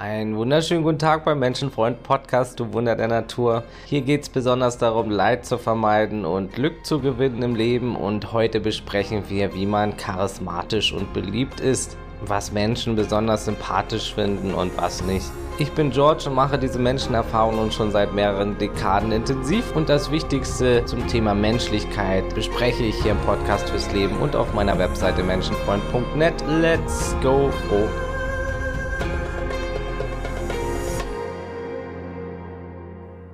Einen wunderschönen guten Tag beim Menschenfreund Podcast, du Wunder der Natur. Hier geht es besonders darum, Leid zu vermeiden und Glück zu gewinnen im Leben. Und heute besprechen wir, wie man charismatisch und beliebt ist, was Menschen besonders sympathisch finden und was nicht. Ich bin George und mache diese Menschenerfahrungen schon seit mehreren Dekaden intensiv. Und das Wichtigste zum Thema Menschlichkeit bespreche ich hier im Podcast fürs Leben und auf meiner Webseite menschenfreund.net. Let's go! Oh.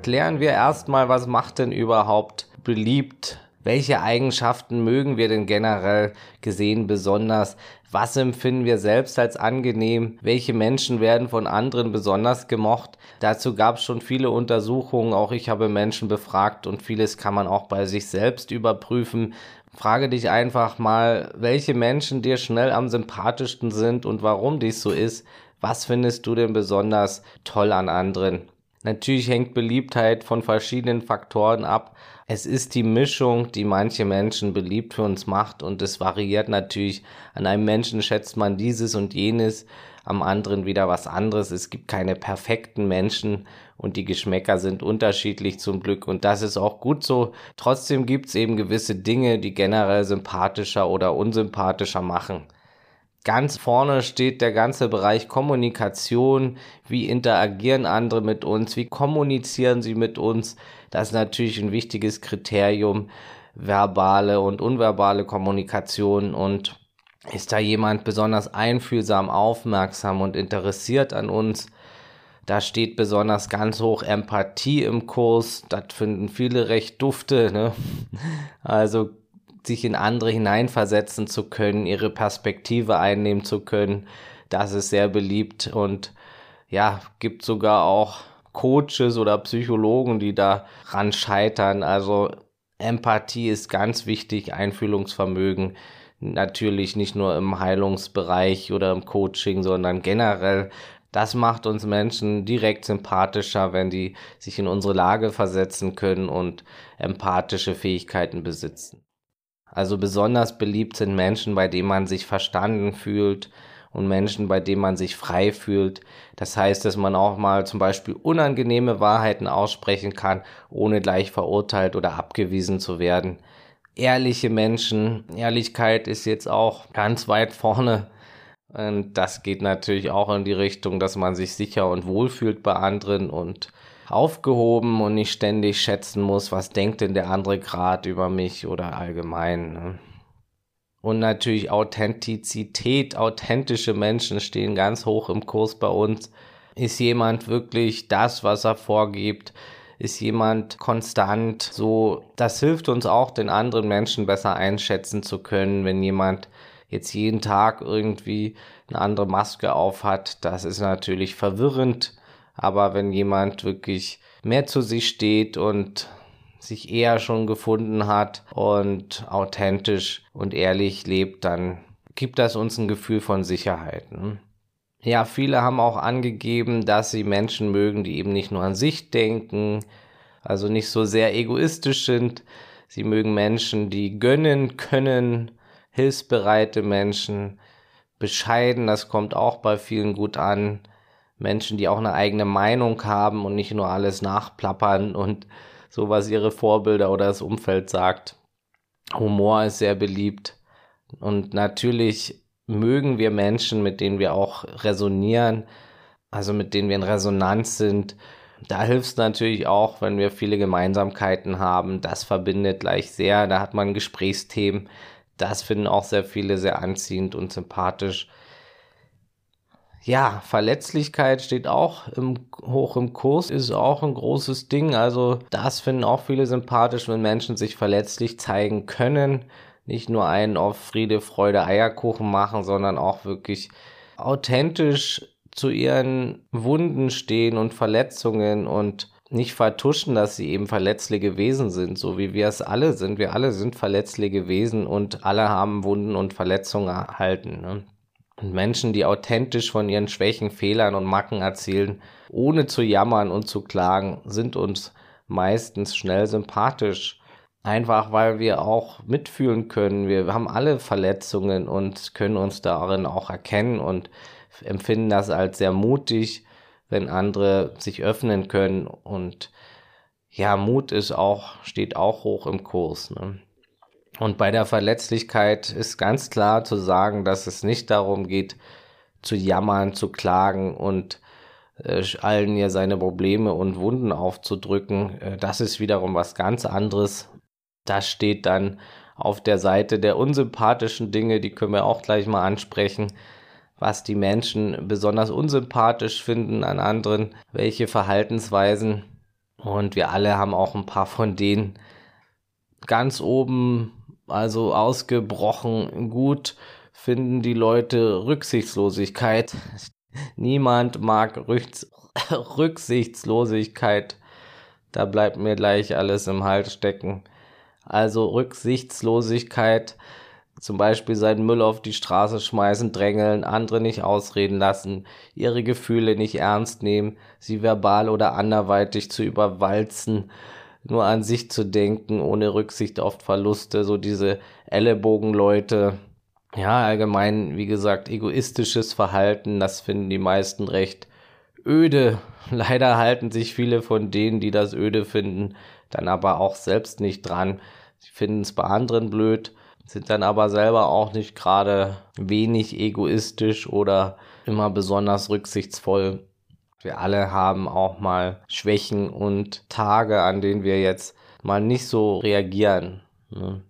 Klären wir erstmal, was macht denn überhaupt beliebt? Welche Eigenschaften mögen wir denn generell gesehen besonders? Was empfinden wir selbst als angenehm? Welche Menschen werden von anderen besonders gemocht? Dazu gab es schon viele Untersuchungen. Auch ich habe Menschen befragt und vieles kann man auch bei sich selbst überprüfen. Frage dich einfach mal, welche Menschen dir schnell am sympathischsten sind und warum dies so ist. Was findest du denn besonders toll an anderen? Natürlich hängt Beliebtheit von verschiedenen Faktoren ab. Es ist die Mischung, die manche Menschen beliebt für uns macht und es variiert natürlich. An einem Menschen schätzt man dieses und jenes, am anderen wieder was anderes. Es gibt keine perfekten Menschen und die Geschmäcker sind unterschiedlich zum Glück und das ist auch gut so. Trotzdem gibt es eben gewisse Dinge, die generell sympathischer oder unsympathischer machen. Ganz vorne steht der ganze Bereich Kommunikation. Wie interagieren andere mit uns? Wie kommunizieren sie mit uns? Das ist natürlich ein wichtiges Kriterium. Verbale und unverbale Kommunikation und ist da jemand besonders einfühlsam, aufmerksam und interessiert an uns? Da steht besonders ganz hoch Empathie im Kurs. Das finden viele recht dufte. Ne? Also sich in andere hineinversetzen zu können, ihre Perspektive einnehmen zu können. Das ist sehr beliebt und ja, gibt sogar auch Coaches oder Psychologen, die daran scheitern. Also Empathie ist ganz wichtig, Einfühlungsvermögen. Natürlich nicht nur im Heilungsbereich oder im Coaching, sondern generell. Das macht uns Menschen direkt sympathischer, wenn die sich in unsere Lage versetzen können und empathische Fähigkeiten besitzen. Also besonders beliebt sind Menschen, bei denen man sich verstanden fühlt und Menschen, bei denen man sich frei fühlt. Das heißt, dass man auch mal zum Beispiel unangenehme Wahrheiten aussprechen kann, ohne gleich verurteilt oder abgewiesen zu werden. Ehrliche Menschen, Ehrlichkeit ist jetzt auch ganz weit vorne. Und das geht natürlich auch in die Richtung, dass man sich sicher und wohl fühlt bei anderen und aufgehoben und nicht ständig schätzen muss, was denkt denn der andere gerade über mich oder allgemein. Ne? Und natürlich Authentizität, authentische Menschen stehen ganz hoch im Kurs bei uns. Ist jemand wirklich das, was er vorgibt? Ist jemand konstant? So, das hilft uns auch, den anderen Menschen besser einschätzen zu können, wenn jemand jetzt jeden Tag irgendwie eine andere Maske aufhat. Das ist natürlich verwirrend aber wenn jemand wirklich mehr zu sich steht und sich eher schon gefunden hat und authentisch und ehrlich lebt, dann gibt das uns ein Gefühl von Sicherheit. Ne? Ja, viele haben auch angegeben, dass sie Menschen mögen, die eben nicht nur an sich denken, also nicht so sehr egoistisch sind. Sie mögen Menschen, die gönnen können, hilfsbereite Menschen, bescheiden, das kommt auch bei vielen gut an. Menschen, die auch eine eigene Meinung haben und nicht nur alles nachplappern und so, was ihre Vorbilder oder das Umfeld sagt. Humor ist sehr beliebt. Und natürlich mögen wir Menschen, mit denen wir auch resonieren, also mit denen wir in Resonanz sind. Da hilft es natürlich auch, wenn wir viele Gemeinsamkeiten haben. Das verbindet gleich sehr. Da hat man Gesprächsthemen. Das finden auch sehr viele sehr anziehend und sympathisch. Ja, Verletzlichkeit steht auch im, hoch im Kurs, ist auch ein großes Ding. Also das finden auch viele sympathisch, wenn Menschen sich verletzlich zeigen können. Nicht nur einen auf Friede, Freude, Eierkuchen machen, sondern auch wirklich authentisch zu ihren Wunden stehen und Verletzungen und nicht vertuschen, dass sie eben verletzliche Wesen sind, so wie wir es alle sind. Wir alle sind verletzliche Wesen und alle haben Wunden und Verletzungen erhalten. Ne? Und Menschen, die authentisch von ihren Schwächen, Fehlern und Macken erzählen, ohne zu jammern und zu klagen, sind uns meistens schnell sympathisch. Einfach weil wir auch mitfühlen können. Wir haben alle Verletzungen und können uns darin auch erkennen und empfinden das als sehr mutig wenn andere sich öffnen können und ja, Mut ist auch, steht auch hoch im Kurs. Ne? Und bei der Verletzlichkeit ist ganz klar zu sagen, dass es nicht darum geht, zu jammern, zu klagen und äh, allen hier seine Probleme und Wunden aufzudrücken. Äh, das ist wiederum was ganz anderes. Das steht dann auf der Seite der unsympathischen Dinge, die können wir auch gleich mal ansprechen, was die Menschen besonders unsympathisch finden an anderen, welche Verhaltensweisen. Und wir alle haben auch ein paar von denen ganz oben, also ausgebrochen gut, finden die Leute Rücksichtslosigkeit. Niemand mag Rücks Rücksichtslosigkeit. Da bleibt mir gleich alles im Hals stecken. Also Rücksichtslosigkeit, zum Beispiel seinen Müll auf die Straße schmeißen, drängeln, andere nicht ausreden lassen, ihre Gefühle nicht ernst nehmen, sie verbal oder anderweitig zu überwalzen, nur an sich zu denken, ohne Rücksicht auf Verluste, so diese Ellenbogenleute. Ja, allgemein, wie gesagt, egoistisches Verhalten, das finden die meisten recht öde. Leider halten sich viele von denen, die das öde finden, dann aber auch selbst nicht dran. Sie finden es bei anderen blöd, sind dann aber selber auch nicht gerade wenig egoistisch oder immer besonders rücksichtsvoll. Wir alle haben auch mal Schwächen und Tage, an denen wir jetzt mal nicht so reagieren. Ne?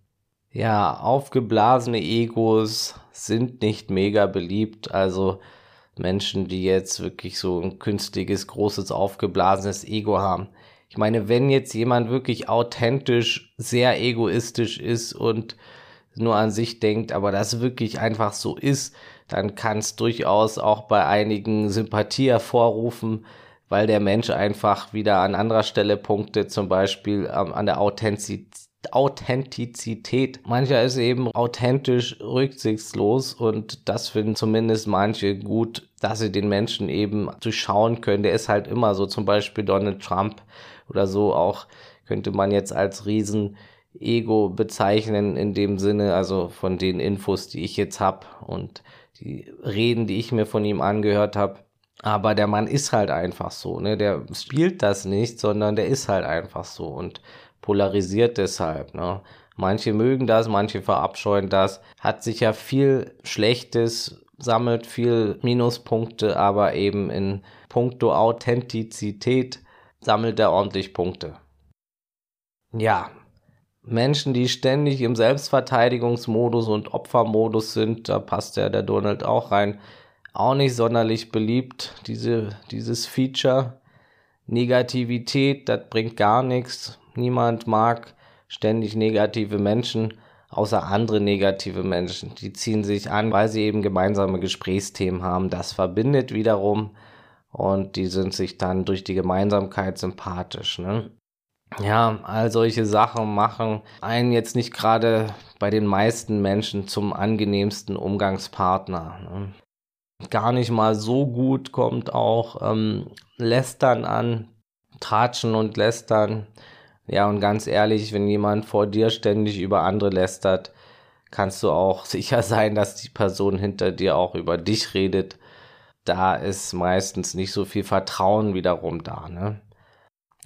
Ja, aufgeblasene Egos sind nicht mega beliebt. Also Menschen, die jetzt wirklich so ein künstliches, großes, aufgeblasenes Ego haben. Ich meine, wenn jetzt jemand wirklich authentisch, sehr egoistisch ist und nur an sich denkt, aber das wirklich einfach so ist, dann kann es durchaus auch bei einigen Sympathie hervorrufen, weil der Mensch einfach wieder an anderer Stelle punktet, zum Beispiel ähm, an der Authentizität. Authentizität. Mancher ist eben authentisch rücksichtslos und das finden zumindest manche gut, dass sie den Menschen eben durchschauen können. Der ist halt immer so, zum Beispiel Donald Trump oder so auch könnte man jetzt als riesen Ego bezeichnen in dem Sinne, also von den Infos, die ich jetzt habe und die Reden, die ich mir von ihm angehört habe. Aber der Mann ist halt einfach so, ne? Der spielt das nicht, sondern der ist halt einfach so und polarisiert deshalb, ne? Manche mögen das, manche verabscheuen das. Hat sicher viel Schlechtes, sammelt viel Minuspunkte, aber eben in puncto Authentizität sammelt er ordentlich Punkte. Ja, Menschen, die ständig im Selbstverteidigungsmodus und Opfermodus sind, da passt ja der Donald auch rein, auch nicht sonderlich beliebt, diese, dieses Feature. Negativität, das bringt gar nichts. Niemand mag ständig negative Menschen, außer andere negative Menschen. Die ziehen sich an, weil sie eben gemeinsame Gesprächsthemen haben. Das verbindet wiederum und die sind sich dann durch die Gemeinsamkeit sympathisch. Ne? Ja, all solche Sachen machen einen jetzt nicht gerade bei den meisten Menschen zum angenehmsten Umgangspartner. Ne? Gar nicht mal so gut kommt auch ähm, Lästern an, Tratschen und Lästern. Ja, und ganz ehrlich, wenn jemand vor dir ständig über andere lästert, kannst du auch sicher sein, dass die Person hinter dir auch über dich redet da ist meistens nicht so viel Vertrauen wiederum da. Ne?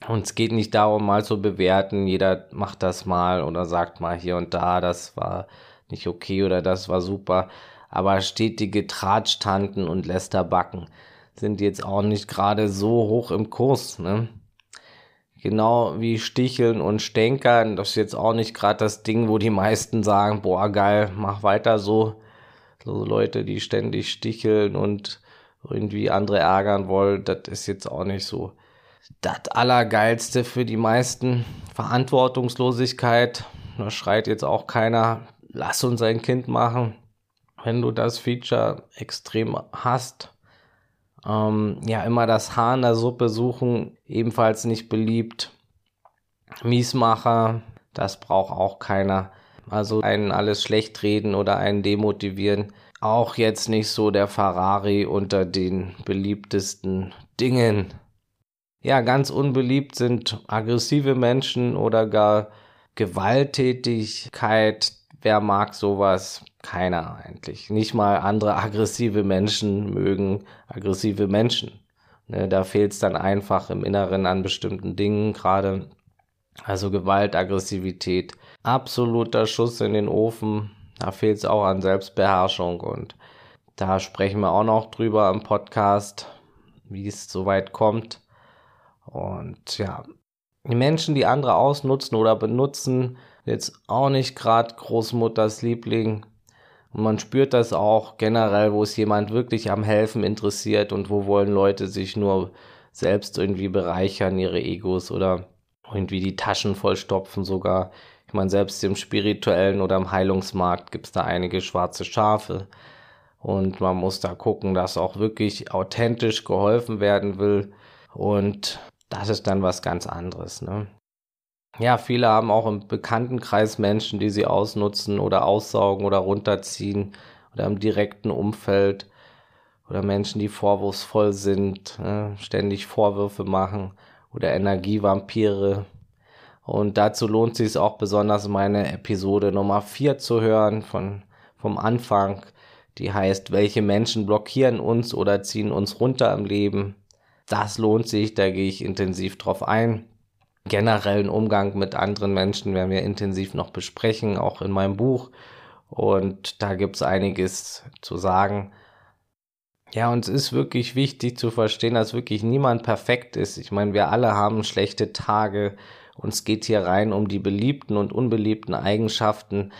Und es geht nicht darum, mal zu bewerten, jeder macht das mal oder sagt mal hier und da, das war nicht okay oder das war super. Aber stetige Tratschtanten und Lästerbacken sind jetzt auch nicht gerade so hoch im Kurs. Ne? Genau wie Sticheln und Stänkern, das ist jetzt auch nicht gerade das Ding, wo die meisten sagen, boah geil, mach weiter so. So Leute, die ständig sticheln und irgendwie andere ärgern wollt, das ist jetzt auch nicht so das Allergeilste für die meisten. Verantwortungslosigkeit, da schreit jetzt auch keiner, lass uns ein Kind machen, wenn du das Feature extrem hast. Ähm, ja, immer das Haar in der Suppe suchen, ebenfalls nicht beliebt. Miesmacher, das braucht auch keiner. Also einen alles schlecht reden oder einen demotivieren, auch jetzt nicht so der Ferrari unter den beliebtesten Dingen. Ja, ganz unbeliebt sind aggressive Menschen oder gar Gewalttätigkeit. Wer mag sowas? Keiner eigentlich. Nicht mal andere aggressive Menschen mögen aggressive Menschen. Ne, da fehlt es dann einfach im Inneren an bestimmten Dingen, gerade also Gewalt, Aggressivität, absoluter Schuss in den Ofen. Da fehlt es auch an Selbstbeherrschung und da sprechen wir auch noch drüber im Podcast, wie es soweit kommt. Und ja, die Menschen, die andere ausnutzen oder benutzen, jetzt auch nicht gerade Großmutters Liebling. Und man spürt das auch generell, wo ist jemand wirklich am Helfen interessiert und wo wollen Leute sich nur selbst irgendwie bereichern, ihre Egos oder irgendwie die Taschen vollstopfen sogar. Ich meine, selbst im spirituellen oder im Heilungsmarkt gibt es da einige schwarze Schafe. Und man muss da gucken, dass auch wirklich authentisch geholfen werden will. Und das ist dann was ganz anderes. Ne? Ja, viele haben auch im Bekanntenkreis Menschen, die sie ausnutzen oder aussaugen oder runterziehen oder im direkten Umfeld oder Menschen, die vorwurfsvoll sind, ne? ständig Vorwürfe machen oder Energievampire. Und dazu lohnt sich auch besonders meine Episode Nummer 4 zu hören von, vom Anfang. Die heißt, welche Menschen blockieren uns oder ziehen uns runter im Leben. Das lohnt sich, da gehe ich intensiv drauf ein. Generellen Umgang mit anderen Menschen werden wir intensiv noch besprechen, auch in meinem Buch. Und da gibt es einiges zu sagen. Ja, und es ist wirklich wichtig zu verstehen, dass wirklich niemand perfekt ist. Ich meine, wir alle haben schlechte Tage. Uns geht hier rein um die beliebten und unbeliebten Eigenschaften,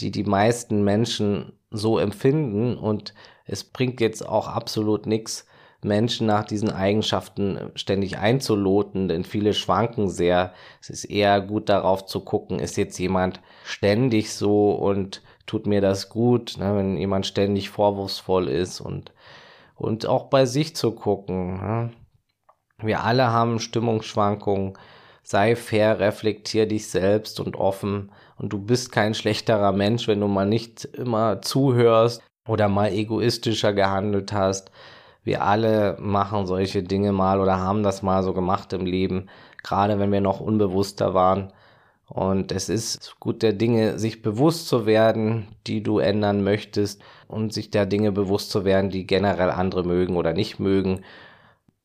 die die meisten Menschen so empfinden. Und es bringt jetzt auch absolut nichts, Menschen nach diesen Eigenschaften ständig einzuloten, denn viele schwanken sehr. Es ist eher gut darauf zu gucken, ist jetzt jemand ständig so und tut mir das gut, ne, wenn jemand ständig vorwurfsvoll ist und, und auch bei sich zu gucken. Ne. Wir alle haben Stimmungsschwankungen. Sei fair, reflektier dich selbst und offen. Und du bist kein schlechterer Mensch, wenn du mal nicht immer zuhörst oder mal egoistischer gehandelt hast. Wir alle machen solche Dinge mal oder haben das mal so gemacht im Leben, gerade wenn wir noch unbewusster waren. Und es ist gut der Dinge, sich bewusst zu werden, die du ändern möchtest und sich der Dinge bewusst zu werden, die generell andere mögen oder nicht mögen.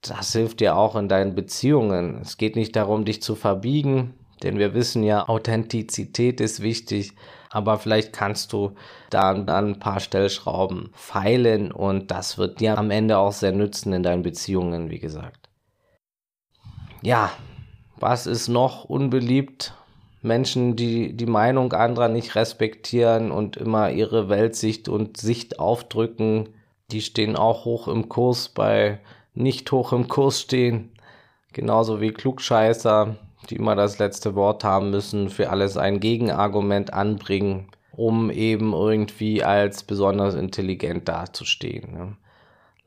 Das hilft dir auch in deinen Beziehungen. Es geht nicht darum, dich zu verbiegen, denn wir wissen ja, Authentizität ist wichtig, aber vielleicht kannst du da an ein paar Stellschrauben feilen und das wird dir am Ende auch sehr nützen in deinen Beziehungen, wie gesagt. Ja, was ist noch unbeliebt? Menschen, die die Meinung anderer nicht respektieren und immer ihre Weltsicht und Sicht aufdrücken, die stehen auch hoch im Kurs bei nicht hoch im Kurs stehen. Genauso wie Klugscheißer, die immer das letzte Wort haben müssen, für alles ein Gegenargument anbringen, um eben irgendwie als besonders intelligent dazustehen. Ne?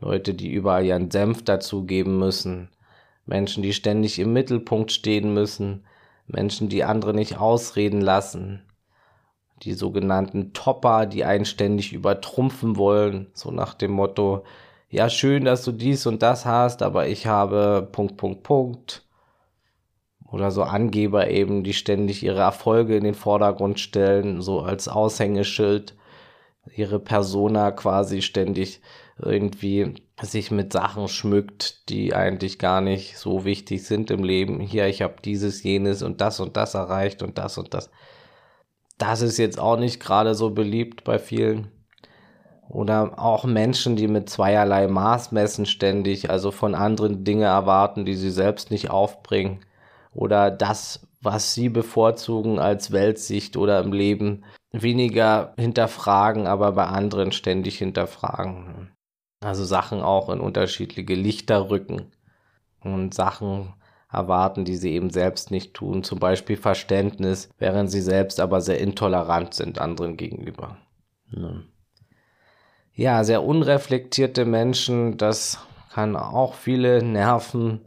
Leute, die überall ihren Senf dazugeben müssen, Menschen, die ständig im Mittelpunkt stehen müssen, Menschen, die andere nicht ausreden lassen, die sogenannten Topper, die einen ständig übertrumpfen wollen, so nach dem Motto, ja, schön, dass du dies und das hast, aber ich habe Punkt, Punkt, Punkt oder so Angeber eben, die ständig ihre Erfolge in den Vordergrund stellen, so als Aushängeschild, ihre Persona quasi ständig irgendwie sich mit Sachen schmückt, die eigentlich gar nicht so wichtig sind im Leben. Hier, ich habe dieses, jenes und das und das erreicht und das und das. Das ist jetzt auch nicht gerade so beliebt bei vielen. Oder auch Menschen, die mit zweierlei Maß messen ständig, also von anderen Dinge erwarten, die sie selbst nicht aufbringen oder das, was sie bevorzugen als Weltsicht oder im Leben, weniger hinterfragen, aber bei anderen ständig hinterfragen. Also Sachen auch in unterschiedliche Lichter rücken und Sachen erwarten, die sie eben selbst nicht tun, zum Beispiel Verständnis, während sie selbst aber sehr intolerant sind anderen gegenüber. Ja, sehr unreflektierte Menschen, das kann auch viele nerven,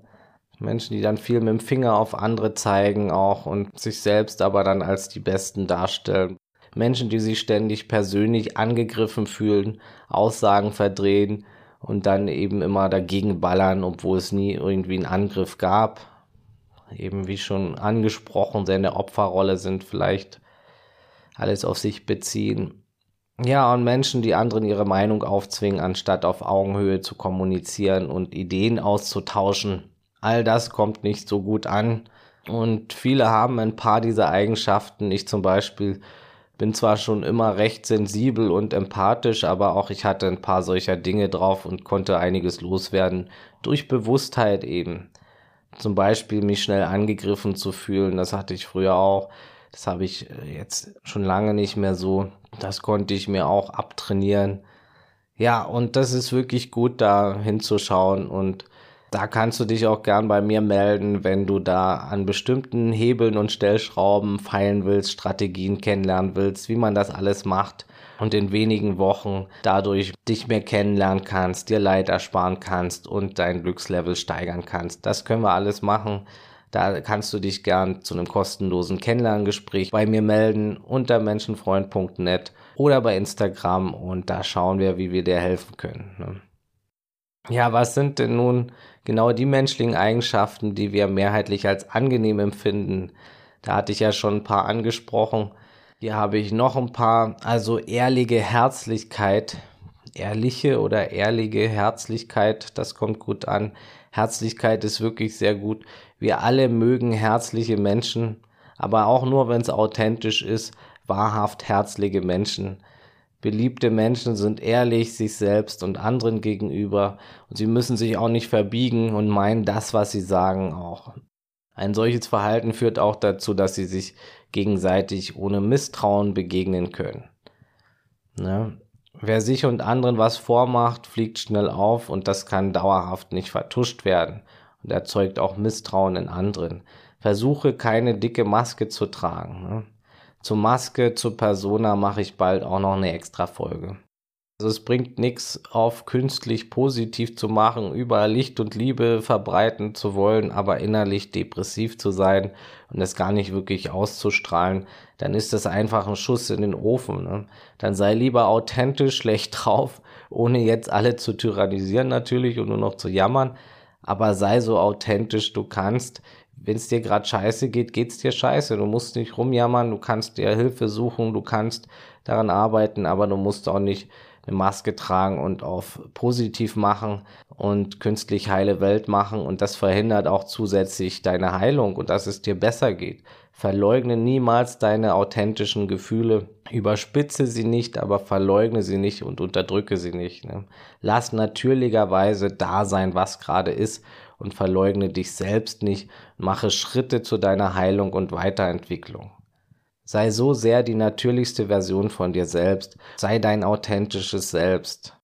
Menschen, die dann viel mit dem Finger auf andere zeigen auch und sich selbst aber dann als die Besten darstellen. Menschen, die sich ständig persönlich angegriffen fühlen, Aussagen verdrehen und dann eben immer dagegen ballern, obwohl es nie irgendwie einen Angriff gab. Eben wie schon angesprochen, sehr in der Opferrolle sind, vielleicht alles auf sich beziehen. Ja, und Menschen, die anderen ihre Meinung aufzwingen, anstatt auf Augenhöhe zu kommunizieren und Ideen auszutauschen. All das kommt nicht so gut an. Und viele haben ein paar dieser Eigenschaften. Ich zum Beispiel bin zwar schon immer recht sensibel und empathisch, aber auch ich hatte ein paar solcher Dinge drauf und konnte einiges loswerden durch Bewusstheit eben. Zum Beispiel mich schnell angegriffen zu fühlen, das hatte ich früher auch. Das habe ich äh, jetzt schon lange nicht mehr so. Das konnte ich mir auch abtrainieren. Ja, und das ist wirklich gut, da hinzuschauen und da kannst du dich auch gern bei mir melden, wenn du da an bestimmten Hebeln und Stellschrauben feilen willst, Strategien kennenlernen willst, wie man das alles macht und in wenigen Wochen dadurch dich mehr kennenlernen kannst, dir Leid ersparen kannst und dein Glückslevel steigern kannst. Das können wir alles machen. Da kannst du dich gern zu einem kostenlosen Kennenlerngespräch bei mir melden unter menschenfreund.net oder bei Instagram und da schauen wir, wie wir dir helfen können. Ne? Ja, was sind denn nun genau die menschlichen Eigenschaften, die wir mehrheitlich als angenehm empfinden? Da hatte ich ja schon ein paar angesprochen. Hier habe ich noch ein paar. Also ehrliche Herzlichkeit. Ehrliche oder ehrliche Herzlichkeit, das kommt gut an. Herzlichkeit ist wirklich sehr gut. Wir alle mögen herzliche Menschen, aber auch nur, wenn es authentisch ist, wahrhaft herzliche Menschen. Beliebte Menschen sind ehrlich sich selbst und anderen gegenüber und sie müssen sich auch nicht verbiegen und meinen das, was sie sagen, auch. Ein solches Verhalten führt auch dazu, dass sie sich gegenseitig ohne Misstrauen begegnen können. Ne? Wer sich und anderen was vormacht, fliegt schnell auf und das kann dauerhaft nicht vertuscht werden und erzeugt auch Misstrauen in anderen. Versuche keine dicke Maske zu tragen. Ne? Zur Maske, zur Persona mache ich bald auch noch eine extra Folge. Also es bringt nichts, auf künstlich positiv zu machen, überall Licht und Liebe verbreiten zu wollen, aber innerlich depressiv zu sein und es gar nicht wirklich auszustrahlen, dann ist das einfach ein Schuss in den Ofen. Ne? Dann sei lieber authentisch schlecht drauf, ohne jetzt alle zu tyrannisieren natürlich und nur noch zu jammern, aber sei so authentisch du kannst, wenn es dir gerade scheiße geht, geht's dir scheiße. Du musst nicht rumjammern, du kannst dir Hilfe suchen, du kannst daran arbeiten, aber du musst auch nicht eine Maske tragen und auf positiv machen und künstlich heile Welt machen und das verhindert auch zusätzlich deine Heilung und dass es dir besser geht. Verleugne niemals deine authentischen Gefühle, überspitze sie nicht, aber verleugne sie nicht und unterdrücke sie nicht. Ne? Lass natürlicherweise da sein, was gerade ist und verleugne dich selbst nicht, mache Schritte zu deiner Heilung und Weiterentwicklung. Sei so sehr die natürlichste Version von dir selbst, sei dein authentisches Selbst.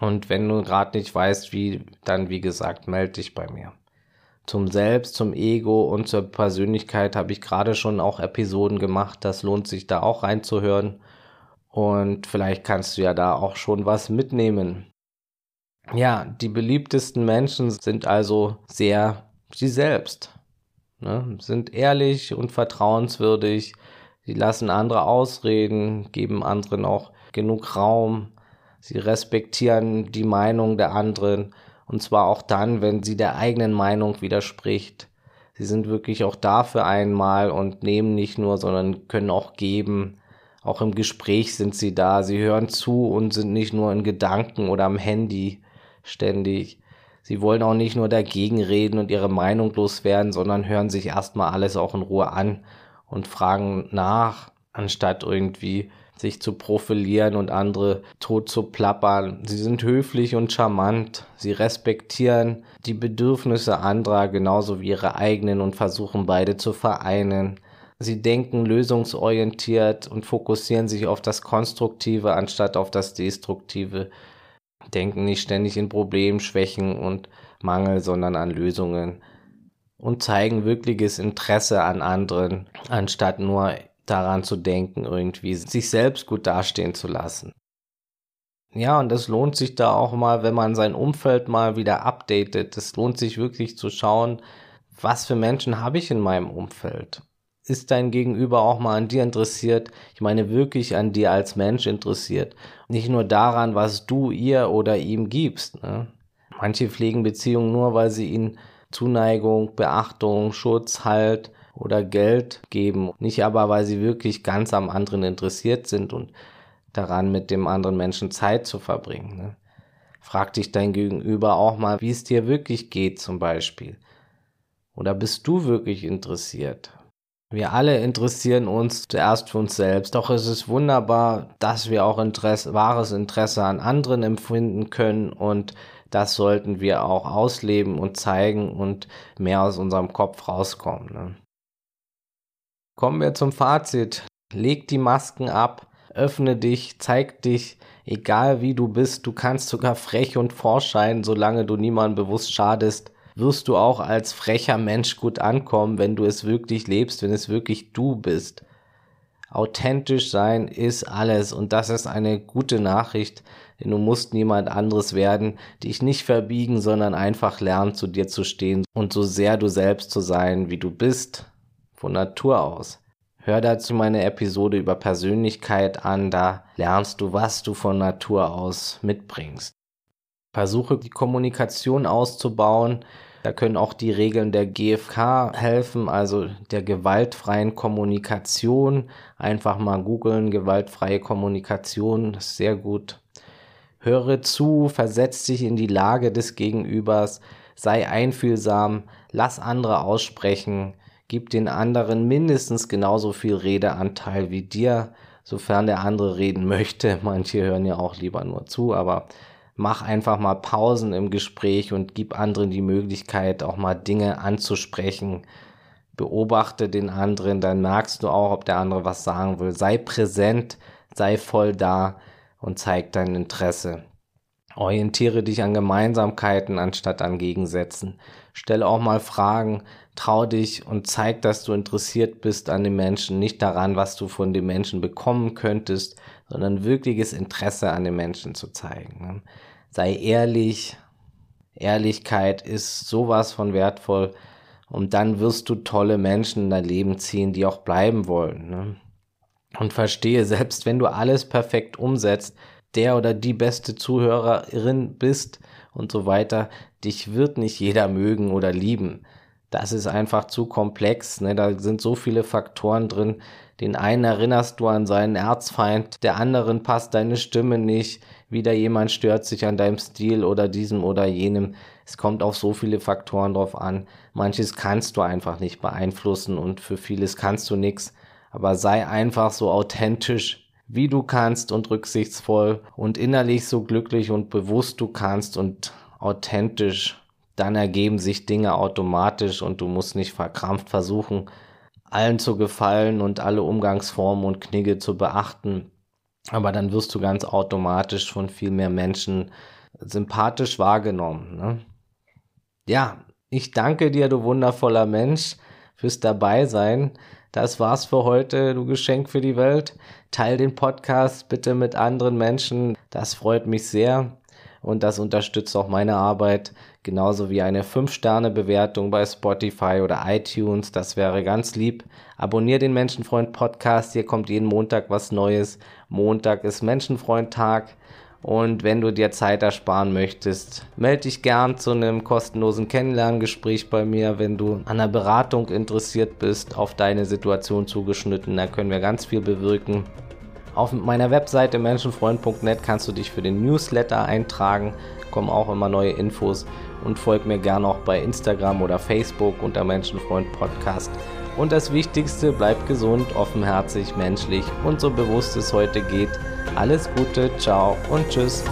Und wenn du gerade nicht weißt, wie, dann wie gesagt, melde dich bei mir. Zum Selbst, zum Ego und zur Persönlichkeit habe ich gerade schon auch Episoden gemacht, das lohnt sich da auch reinzuhören. Und vielleicht kannst du ja da auch schon was mitnehmen. Ja, die beliebtesten Menschen sind also sehr sie selbst, ne? sind ehrlich und vertrauenswürdig, sie lassen andere ausreden, geben anderen auch genug Raum, sie respektieren die Meinung der anderen und zwar auch dann, wenn sie der eigenen Meinung widerspricht. Sie sind wirklich auch da für einmal und nehmen nicht nur, sondern können auch geben. Auch im Gespräch sind sie da. Sie hören zu und sind nicht nur in Gedanken oder am Handy ständig. Sie wollen auch nicht nur dagegen reden und ihre Meinung loswerden, sondern hören sich erstmal alles auch in Ruhe an und fragen nach, anstatt irgendwie sich zu profilieren und andere tot zu plappern. Sie sind höflich und charmant. Sie respektieren die Bedürfnisse anderer genauso wie ihre eigenen und versuchen beide zu vereinen. Sie denken lösungsorientiert und fokussieren sich auf das Konstruktive anstatt auf das Destruktive denken nicht ständig in Problemen, Schwächen und Mangel, sondern an Lösungen und zeigen wirkliches Interesse an anderen, anstatt nur daran zu denken, irgendwie sich selbst gut dastehen zu lassen. Ja, und es lohnt sich da auch mal, wenn man sein Umfeld mal wieder updatet. Es lohnt sich wirklich zu schauen, was für Menschen habe ich in meinem Umfeld? Ist dein Gegenüber auch mal an dir interessiert? Ich meine wirklich an dir als Mensch interessiert. Nicht nur daran, was du ihr oder ihm gibst. Ne? Manche pflegen Beziehungen nur, weil sie ihnen Zuneigung, Beachtung, Schutz, Halt oder Geld geben. Nicht aber, weil sie wirklich ganz am anderen interessiert sind. Und daran, mit dem anderen Menschen Zeit zu verbringen. Ne? Frag dich dein Gegenüber auch mal, wie es dir wirklich geht zum Beispiel. Oder bist du wirklich interessiert? Wir alle interessieren uns zuerst für uns selbst, doch es ist wunderbar, dass wir auch Interesse, wahres Interesse an anderen empfinden können und das sollten wir auch ausleben und zeigen und mehr aus unserem Kopf rauskommen. Ne? Kommen wir zum Fazit. Leg die Masken ab, öffne dich, zeig dich, egal wie du bist, du kannst sogar frech und vorscheinen, solange du niemandem bewusst schadest wirst du auch als frecher Mensch gut ankommen, wenn du es wirklich lebst, wenn es wirklich du bist. Authentisch sein ist alles und das ist eine gute Nachricht, denn du musst niemand anderes werden, dich nicht verbiegen, sondern einfach lernen, zu dir zu stehen und so sehr du selbst zu sein, wie du bist, von Natur aus. Hör dazu meine Episode über Persönlichkeit an, da lernst du, was du von Natur aus mitbringst. Versuche die Kommunikation auszubauen. Da können auch die Regeln der GfK helfen, also der gewaltfreien Kommunikation. Einfach mal googeln, gewaltfreie Kommunikation, das ist sehr gut. Höre zu, versetz dich in die Lage des Gegenübers, sei einfühlsam, lass andere aussprechen, gib den anderen mindestens genauso viel Redeanteil wie dir, sofern der andere reden möchte. Manche hören ja auch lieber nur zu, aber mach einfach mal Pausen im Gespräch und gib anderen die Möglichkeit, auch mal Dinge anzusprechen. Beobachte den anderen, dann merkst du auch, ob der andere was sagen will. Sei präsent, sei voll da und zeig dein Interesse. Orientiere dich an Gemeinsamkeiten anstatt an Gegensätzen. Stelle auch mal Fragen, trau dich und zeig, dass du interessiert bist an den Menschen, nicht daran, was du von den Menschen bekommen könntest, sondern wirkliches Interesse an den Menschen zu zeigen. Ne? Sei ehrlich. Ehrlichkeit ist sowas von wertvoll. Und dann wirst du tolle Menschen in dein Leben ziehen, die auch bleiben wollen. Ne? Und verstehe, selbst wenn du alles perfekt umsetzt, der oder die beste Zuhörerin bist und so weiter, dich wird nicht jeder mögen oder lieben. Das ist einfach zu komplex. Ne? Da sind so viele Faktoren drin. Den einen erinnerst du an seinen Erzfeind, der anderen passt deine Stimme nicht, wieder jemand stört sich an deinem Stil oder diesem oder jenem. Es kommt auf so viele Faktoren drauf an. Manches kannst du einfach nicht beeinflussen und für vieles kannst du nichts. Aber sei einfach so authentisch, wie du kannst und rücksichtsvoll und innerlich so glücklich und bewusst du kannst und authentisch, dann ergeben sich Dinge automatisch und du musst nicht verkrampft versuchen, allen zu gefallen und alle Umgangsformen und Knigge zu beachten. Aber dann wirst du ganz automatisch von viel mehr Menschen sympathisch wahrgenommen. Ne? Ja, ich danke dir, du wundervoller Mensch, fürs Dabeisein. Das war's für heute, du Geschenk für die Welt. Teil den Podcast bitte mit anderen Menschen. Das freut mich sehr und das unterstützt auch meine Arbeit. Genauso wie eine 5-Sterne-Bewertung bei Spotify oder iTunes. Das wäre ganz lieb. Abonnier den Menschenfreund Podcast. Hier kommt jeden Montag was Neues. Montag ist Menschenfreund-Tag. Und wenn du dir Zeit ersparen möchtest, melde dich gern zu einem kostenlosen Kennenlerngespräch bei mir. Wenn du an einer Beratung interessiert bist, auf deine Situation zugeschnitten, da können wir ganz viel bewirken. Auf meiner Webseite menschenfreund.net kannst du dich für den Newsletter eintragen, kommen auch immer neue Infos und folg mir gerne auch bei Instagram oder Facebook unter Menschenfreund Podcast. Und das Wichtigste, bleib gesund, offenherzig, menschlich und so bewusst es heute geht. Alles Gute, ciao und tschüss.